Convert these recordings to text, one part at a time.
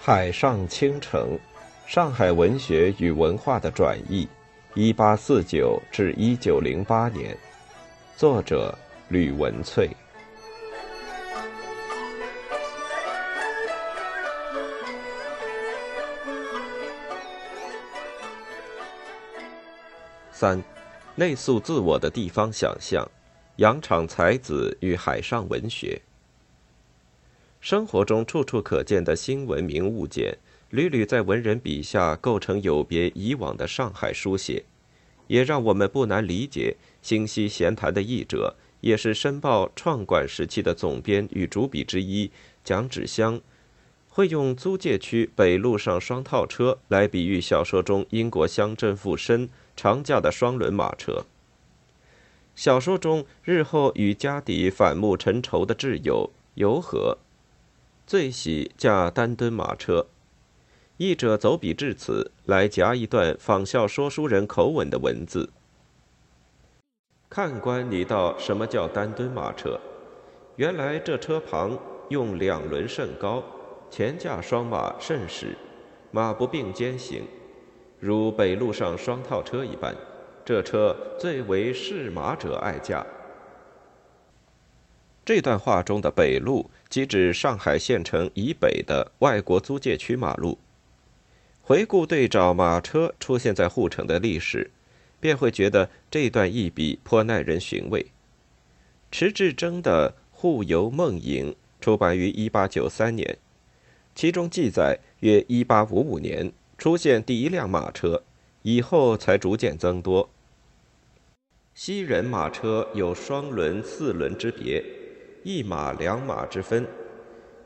海上倾城，上海文学与文化的转译，一八四九至一九零八年，作者吕文翠。三，内塑自我的地方想象，洋场才子与海上文学。生活中处处可见的新文明物件，屡屡在文人笔下构成有别以往的上海书写，也让我们不难理解新溪闲谈的译者，也是《申报》创馆时期的总编与主笔之一蒋芷香，会用租界区北路上双套车来比喻小说中英国乡镇附身常驾的双轮马车。小说中日后与家底反目成仇的挚友游和。最喜驾单吨马车，译者走笔至此，来夹一段仿效说书人口吻的文字。看官，你道什么叫单吨马车？原来这车旁用两轮甚高，前驾双马甚实，马不并肩行，如北路上双套车一般。这车最为市马者爱驾。这段话中的北路，即指上海县城以北的外国租界区马路。回顾对照马车出现在沪城的历史，便会觉得这段一笔颇耐人寻味。迟志征的《沪游梦萦》出版于1893年，其中记载约1855年出现第一辆马车，以后才逐渐增多。西人马车有双轮、四轮之别。一马两马之分，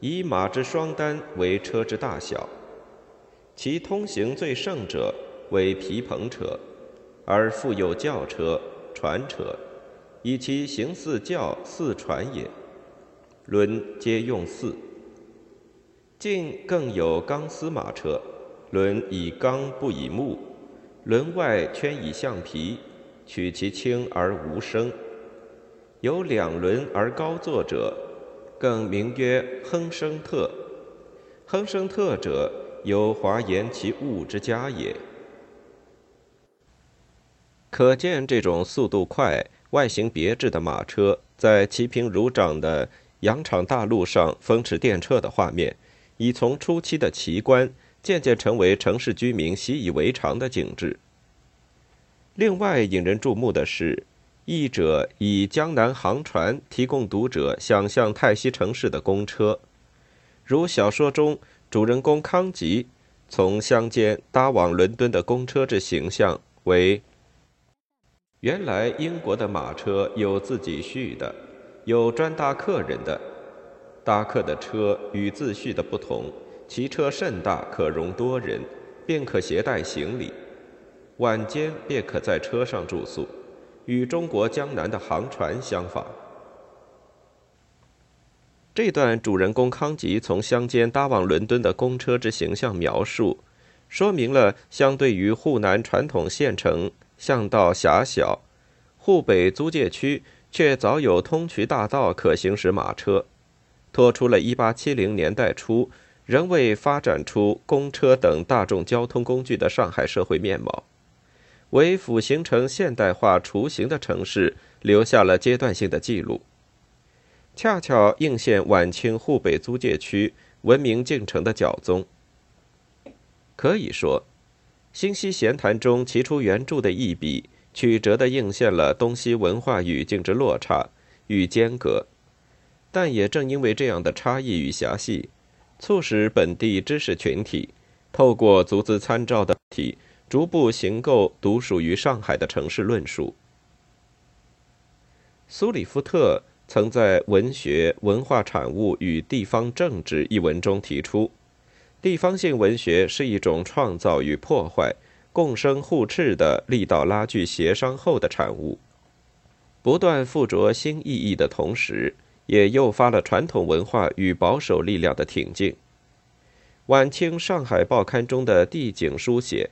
以马之双单为车之大小，其通行最盛者为皮篷车，而复有轿车、船车，以其形似轿似船也。轮皆用四。近更有钢丝马车，轮以钢不以木，轮外圈以橡皮，取其轻而无声。有两轮而高坐者，更名曰亨生特。亨生特者，有华言其物之家也。可见这种速度快、外形别致的马车，在其平如掌的羊场大路上风驰电掣的画面，已从初期的奇观，渐渐成为城市居民习以为常的景致。另外引人注目的是。译者以江南航船提供读者想象泰西城市的公车，如小说中主人公康吉从乡间搭往伦敦的公车之形象为：原来英国的马车有自己序的，有专搭客人的。搭客的车与自序的不同，其车甚大，可容多人，便可携带行李，晚间便可在车上住宿。与中国江南的航船相仿。这段主人公康吉从乡间搭往伦敦的公车之形象描述，说明了相对于沪南传统县城巷道狭小，沪北租界区却早有通衢大道可行驶马车，托出了1870年代初仍未发展出公车等大众交通工具的上海社会面貌。为辅形成现代化雏形的城市留下了阶段性的记录，恰巧映现晚清沪北租界区文明进程的脚踪。可以说，《新溪闲谈》中提出原著的一笔，曲折地映现了东西文化语境之落差与间隔。但也正因为这样的差异与狭隙，促使本地知识群体透过足资参照的体。逐步形构独属于上海的城市论述。苏里夫特曾在《文学、文化产物与地方政治》一文中提出，地方性文学是一种创造与破坏共生互斥的力道拉锯协商后的产物，不断附着新意义的同时，也诱发了传统文化与保守力量的挺进。晚清上海报刊中的地景书写。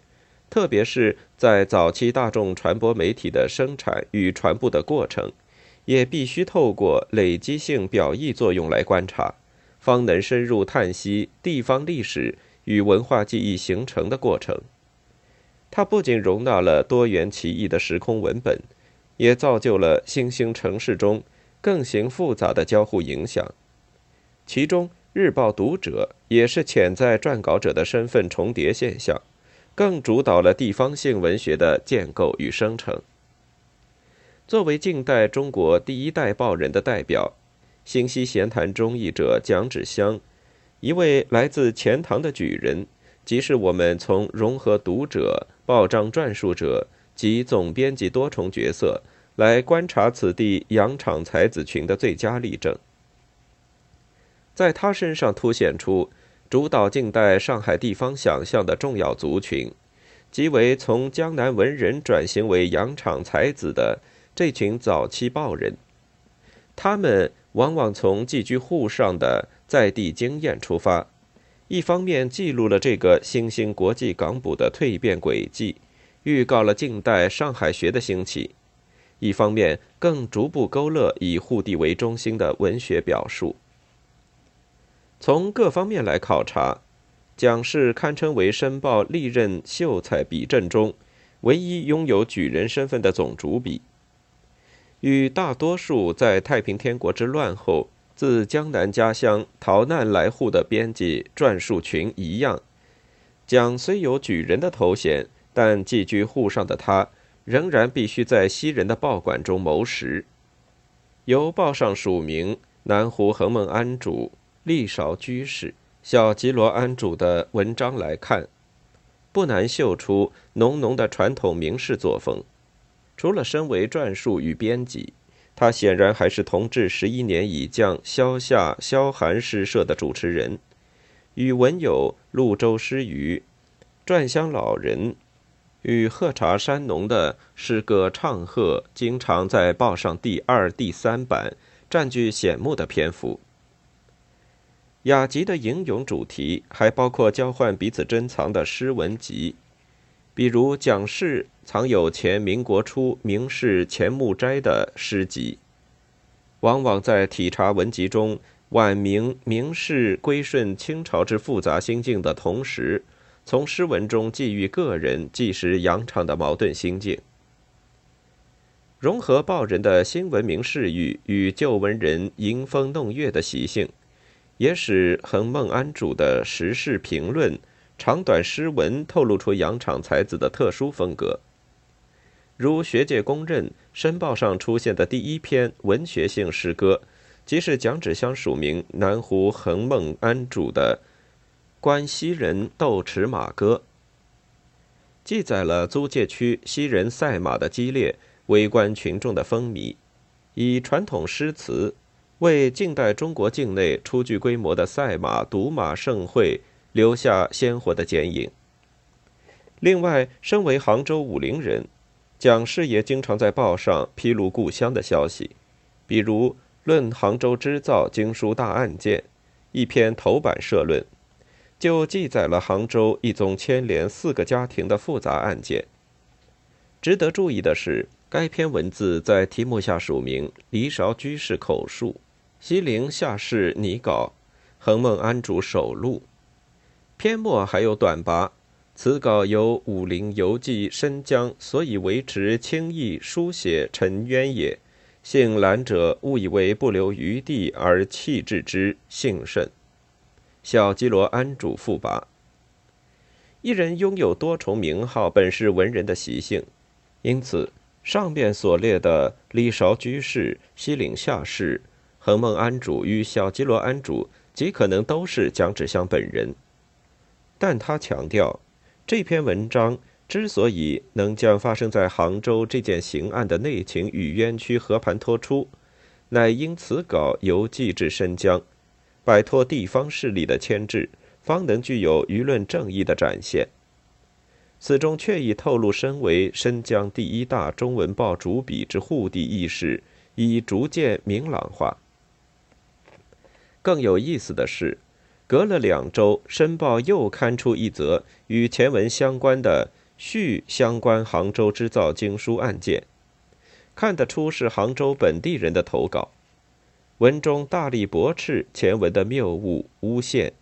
特别是在早期大众传播媒体的生产与传播的过程，也必须透过累积性表意作用来观察，方能深入探析地方历史与文化记忆形成的过程。它不仅容纳了多元奇异的时空文本，也造就了新兴城市中更形复杂的交互影响。其中，日报读者也是潜在撰稿者的身份重叠现象，更主导了地方性文学的建构与生成。作为近代中国第一代报人的代表，新溪闲谈中译者蒋芷香，一位来自钱塘的举人，即是我们从融合读者。报章撰述者及总编辑多重角色来观察此地洋场才子群的最佳例证，在他身上凸显出主导近代上海地方想象的重要族群，即为从江南文人转型为洋场才子的这群早期报人。他们往往从寄居沪上的在地经验出发。一方面记录了这个新兴国际港埠的蜕变轨迹，预告了近代上海学的兴起；一方面更逐步勾勒以沪地为中心的文学表述。从各方面来考察，蒋氏堪称为《申报》历任秀才笔阵中唯一拥有举人身份的总主笔，与大多数在太平天国之乱后。自江南家乡逃难来沪的编辑撰述群一样，蒋虽有举人的头衔，但寄居沪上的他，仍然必须在西人的报馆中谋食。由报上署名南湖恒梦庵主、利韶居士、小吉罗庵主的文章来看，不难嗅出浓浓的传统名士作风。除了身为撰述与编辑。他显然还是同治十一年以降萧夏、萧寒诗社的主持人，与文友潞州诗余、篆乡老人与喝茶山农的诗歌唱和，经常在报上第二、第三版占据显目的篇幅。雅集的吟咏主题还包括交换彼此珍藏的诗文集，比如蒋氏。藏有前民国初名士钱穆斋的诗集，往往在体察文集中晚明名士归顺清朝之复杂心境的同时，从诗文中寄予个人既是扬长的矛盾心境，融合报人的新文明视域与旧文人吟风弄月的习性，也使恒梦安主的时事评论长短诗文透露出扬场才子的特殊风格。如学界公认，《申报》上出现的第一篇文学性诗歌，即是蒋芷香署名南湖恒梦安主的《关西人斗驰马歌》，记载了租界区西人赛马的激烈，围观群众的风靡，以传统诗词为近代中国境内初具规模的赛马赌马盛会留下鲜活的剪影。另外，身为杭州武陵人。蒋氏也经常在报上披露故乡的消息，比如《论杭州织造经书大案件》一篇头版社论，就记载了杭州一宗牵连四个家庭的复杂案件。值得注意的是，该篇文字在题目下署名“黎韶居士口述”，西陵下士拟稿，恒梦安主手录。篇末还有短跋。此稿由武陵游记申江所以维持轻易书写沉渊也，幸览者误以为不留余地而弃置之，幸甚。小基罗安主复跋。一人拥有多重名号，本是文人的习性，因此上面所列的李韶居士、西岭下士、恒梦安主与小基罗安主，极可能都是蒋芷香本人，但他强调。这篇文章之所以能将发生在杭州这件刑案的内情与冤屈和盘托出，乃因此稿由寄至申江，摆脱地方势力的牵制，方能具有舆论正义的展现。此中确已透露，身为申江第一大中文报主笔之沪地意识已逐渐明朗化。更有意思的是。隔了两周，《申报》又刊出一则与前文相关的续相关杭州织造经书案件，看得出是杭州本地人的投稿。文中大力驳斥前文的谬误诬陷，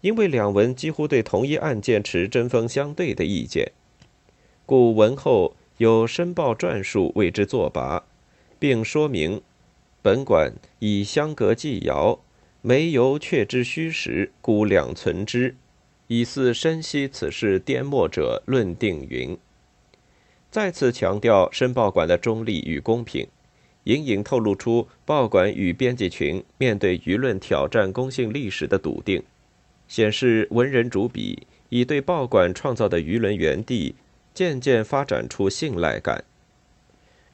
因为两文几乎对同一案件持针锋相对的意见，故文后有申报撰述为之作跋，并说明本馆以相隔纪遥，没由确知虚实，故两存之。以似深悉此事颠墨者论定云。再次强调申报馆的中立与公平，隐隐透露出报馆与编辑群面对舆论挑战公信力时的笃定，显示文人主笔已对报馆创造的舆论园地渐渐发展出信赖感。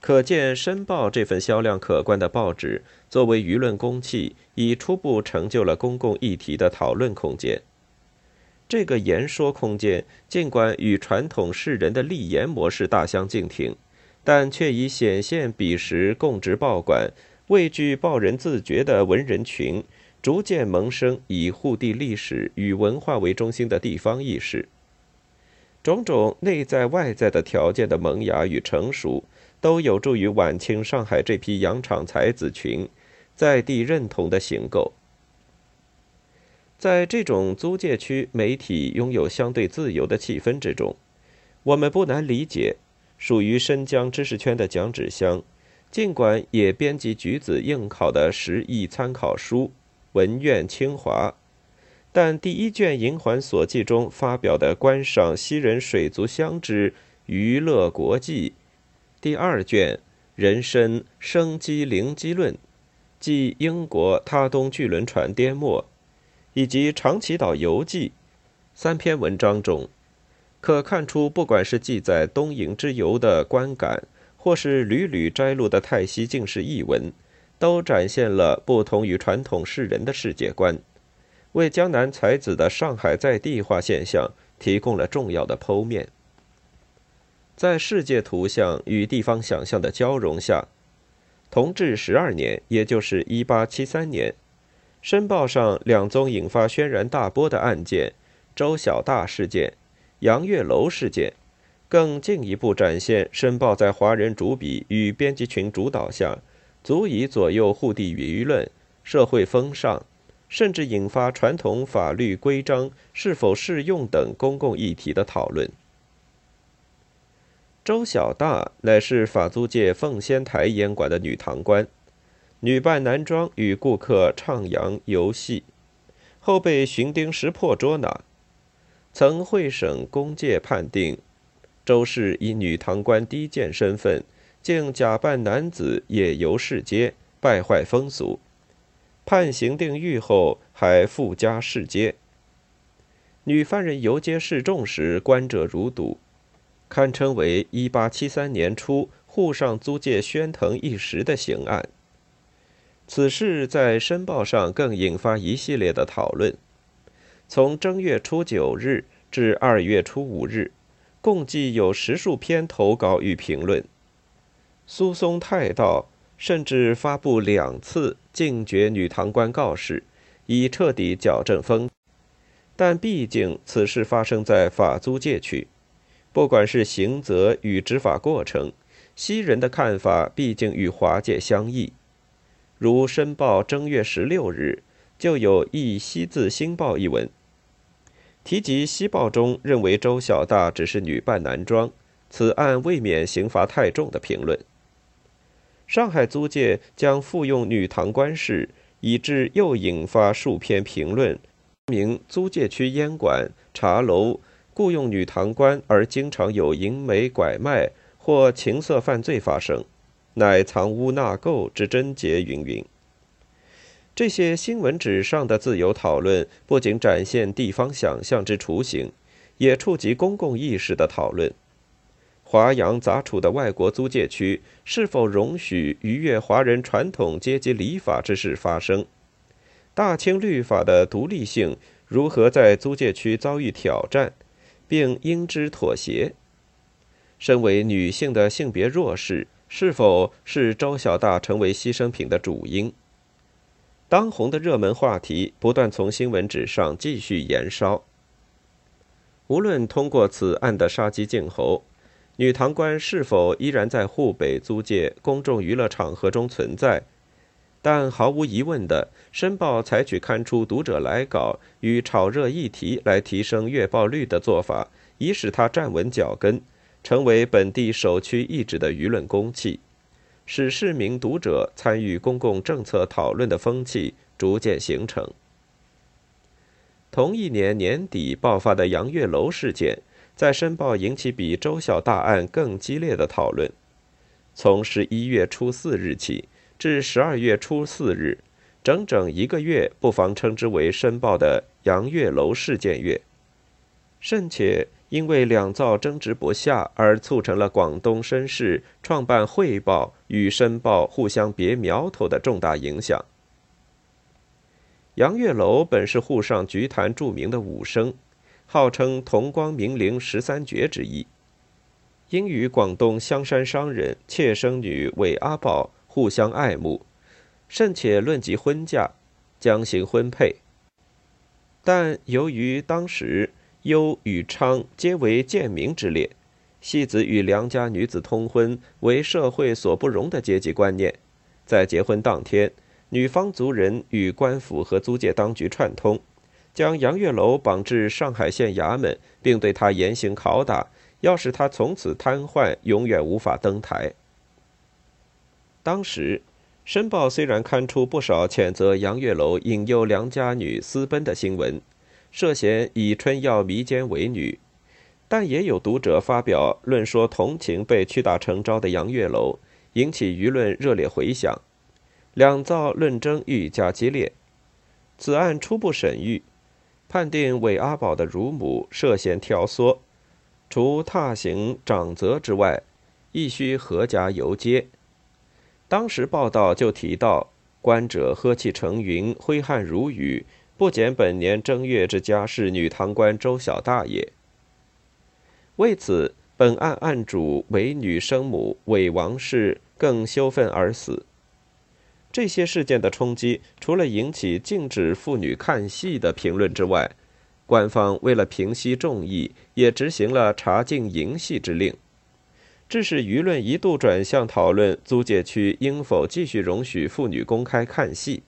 可见，申报这份销量可观的报纸，作为舆论公器，已初步成就了公共议题的讨论空间。这个言说空间，尽管与传统世人的立言模式大相径庭，但却已显现彼时供职报馆、畏惧报人自觉的文人群，逐渐萌生以护地历史与文化为中心的地方意识。种种内在外在的条件的萌芽与成熟，都有助于晚清上海这批洋场才子群在地认同的形构。在这种租界区媒体拥有相对自由的气氛之中，我们不难理解，属于深江知识圈的蒋志香，尽管也编辑举子应考的十亿参考书《文苑清华》，但第一卷《银环所记》中发表的观赏西人水族箱之娱乐国际，第二卷《人参生机灵机论》，即英国他东巨轮船颠簸。以及《长崎岛游记》三篇文章中，可看出，不管是记载东瀛之游的观感，或是屡屡摘录的泰西进士译文，都展现了不同于传统世人的世界观，为江南才子的上海在地化现象提供了重要的剖面。在世界图像与地方想象的交融下，同治十二年，也就是一八七三年。申报上两宗引发轩然大波的案件——周小大事件、杨月楼事件，更进一步展现申报在华人主笔与编辑群主导下，足以左右沪地舆论、社会风尚，甚至引发传统法律规章是否适用等公共议题的讨论。周小大乃是法租界奉仙台烟馆的女堂官。女扮男装与顾客畅扬游戏，后被巡丁识破捉拿。曾会审公界判定，周氏以女堂官低贱身份，竟假扮男子夜游市街，败坏风俗。判刑定狱后，还附加市街。女犯人游街示众时，观者如堵，堪称为1873年初沪上租界喧腾一时的刑案。此事在《申报》上更引发一系列的讨论。从正月初九日至二月初五日，共计有十数篇投稿与评论。苏松泰道甚至发布两次禁绝女堂官告示，以彻底矫正风。但毕竟此事发生在法租界区，不管是刑责与执法过程，西人的看法毕竟与华界相异。如《申报》正月十六日就有《一西字新报》一文，提及《西报》中认为周小大只是女扮男装，此案未免刑罚太重的评论。上海租界将复用女堂官事，以致又引发数篇评论，明租界区烟馆、茶楼雇用女堂官而经常有淫美拐卖或情色犯罪发生。乃藏污纳垢之贞洁，云云。这些新闻纸上的自由讨论，不仅展现地方想象之雏形，也触及公共意识的讨论。华洋杂处的外国租界区，是否容许逾越华人传统阶级礼法之事发生？大清律法的独立性如何在租界区遭遇挑战，并应之妥协？身为女性的性别弱势。是否是周小大成为牺牲品的主因？当红的热门话题不断从新闻纸上继续延烧。无论通过此案的杀鸡儆猴，女堂官是否依然在沪北租界公众娱乐场合中存在，但毫无疑问的，《申报》采取刊出读者来稿与炒热议题来提升阅报率的做法，已使它站稳脚跟，成为本地首屈一指的舆论公器，使市民读者参与公共政策讨论的风气逐渐形成。同一年年底爆发的杨月楼事件，在申报引起比周小大案更激烈的讨论。从十一月初四日起至十二月初四日，整整一个月，不妨称之为申报的杨月楼事件月。甚且因为两造争执不下，而促成了广东绅士创办《汇报》与《申报》互相别苗头的重大影响。杨月楼本是沪上菊坛著名的武生，号称“同光明陵十三绝”之一。因与广东香山商人妾生女韦阿宝互相爱慕，甚且论及婚嫁，将行婚配。但由于当时幽与昌皆为贱民之列，戏子与良家女子通婚为社会所不容的阶级观念，在结婚当天。女方族人与官府和租界当局串通，将杨月楼绑至上海县衙门，并对他严刑拷打，要使他从此瘫痪，永远无法登台。当时，《申报》虽然刊出不少谴责杨月楼引诱良家女私奔的新闻，涉嫌以春药迷奸为女，但也有读者发表论说同情被屈打成招的杨月楼，引起舆论热烈回响。两造论争愈加激烈，此案初步审狱，判定韦阿宝的乳母涉嫌挑唆，除踏刑掌责之外，亦需合家游街。当时报道就提到，观者呵气成云，挥汗如雨，不减本年正月之家事女堂官周小大爷。为此，本案案主为女生母韦王氏更羞愤而死。这些事件的冲击，除了引起禁止妇女看戏的评论之外，官方为了平息众议，也执行了查禁淫戏之令，致使舆论一度转向讨论租界区应否继续容许妇女公开看戏。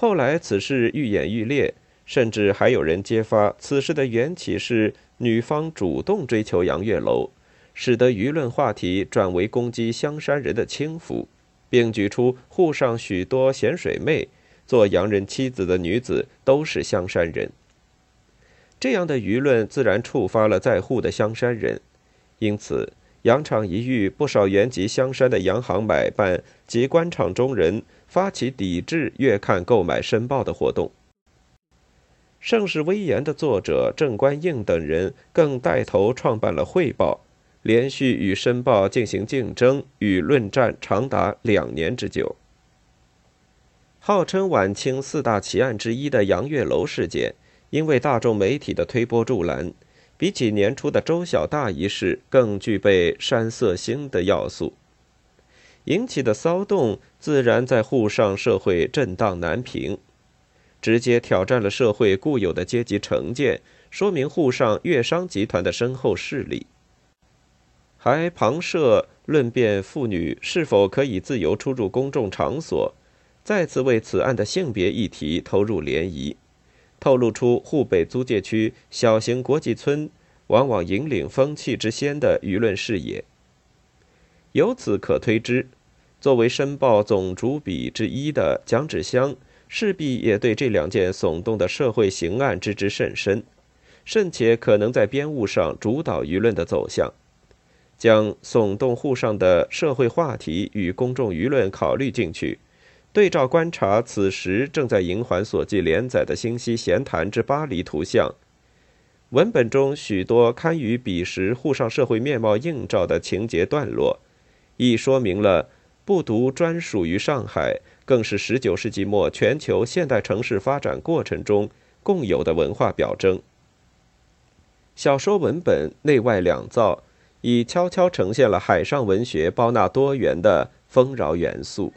后来此事愈演愈烈，甚至还有人揭发此事的缘起是女方主动追求杨月楼，使得舆论话题转为攻击香山人的轻浮。并举出沪上许多咸水妹做洋人妻子的女子都是香山人，这样的舆论自然触发了在沪的香山人，因此洋场一遇，不少原籍香山的洋行买办及官场中人发起抵制月刊购买申报的活动。盛世威严的作者郑观应等人更带头创办了汇报。连续与《申报》进行竞争与论战，长达两年之久。号称晚清四大奇案之一的杨月楼事件，因为大众媒体的推波助澜，比起年初的周小大一事更具备山色星的要素，引起的骚动自然在沪上社会震荡难平，直接挑战了社会固有的阶级成见，说明沪上粤商集团的深厚势力。还旁涉论辩妇女是否可以自由出入公众场所，再次为此案的性别议题投入涟漪，透露出沪北租界区小型国际村往往引领风气之先的舆论视野。由此可推知，作为申报总主笔之一的蒋芷香，势必也对这两件耸动的社会刑案知之甚深，甚且可能在编务上主导舆论的走向。将耸动沪上的社会话题与公众舆论考虑进去，对照观察此时正在银环所记连载的《新西闲谈》之巴黎图像，文本中许多堪与彼时沪上社会面貌映照的情节段落，亦说明了不独专属于上海，更是十九世纪末全球现代城市发展过程中共有的文化表征。小说文本内外两造。已悄悄呈现了海上文学包纳多元的丰饶元素。